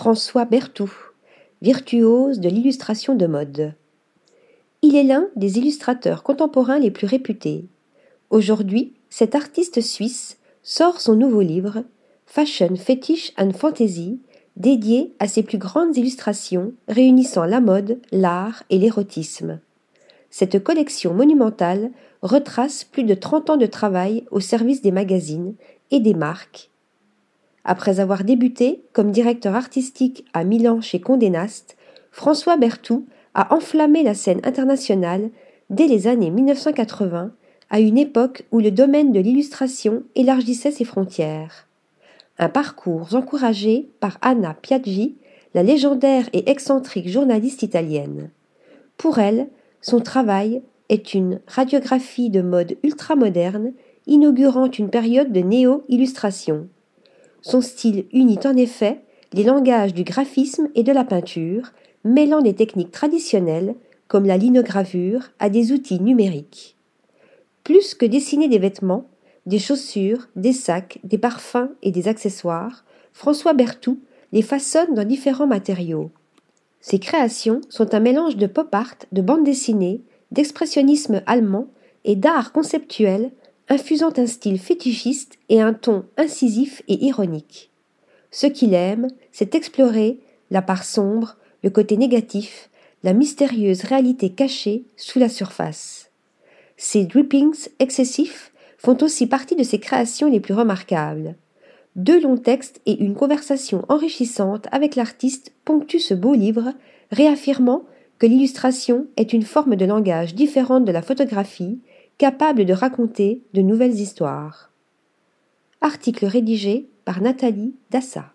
François Berthoud, virtuose de l'illustration de mode. Il est l'un des illustrateurs contemporains les plus réputés. Aujourd'hui, cet artiste suisse sort son nouveau livre, Fashion, Fetish and Fantasy, dédié à ses plus grandes illustrations réunissant la mode, l'art et l'érotisme. Cette collection monumentale retrace plus de 30 ans de travail au service des magazines et des marques. Après avoir débuté comme directeur artistique à Milan chez Condé Nast, François Berthoud a enflammé la scène internationale dès les années 1980, à une époque où le domaine de l'illustration élargissait ses frontières. Un parcours encouragé par Anna Piaggi, la légendaire et excentrique journaliste italienne. Pour elle, son travail est une radiographie de mode ultramoderne, inaugurant une période de néo-illustration. Son style unit en effet les langages du graphisme et de la peinture, mêlant des techniques traditionnelles, comme la linogravure, à des outils numériques. Plus que dessiner des vêtements, des chaussures, des sacs, des parfums et des accessoires, François Berthoud les façonne dans différents matériaux. Ses créations sont un mélange de pop art, de bande dessinée, d'expressionnisme allemand et d'art conceptuel, infusant un style fétichiste et un ton incisif et ironique. Ce qu'il aime, c'est explorer la part sombre, le côté négatif, la mystérieuse réalité cachée sous la surface. Ces drippings excessifs font aussi partie de ses créations les plus remarquables. Deux longs textes et une conversation enrichissante avec l'artiste ponctuent ce beau livre, réaffirmant que l'illustration est une forme de langage différente de la photographie, capable de raconter de nouvelles histoires. Article rédigé par Nathalie Dassa.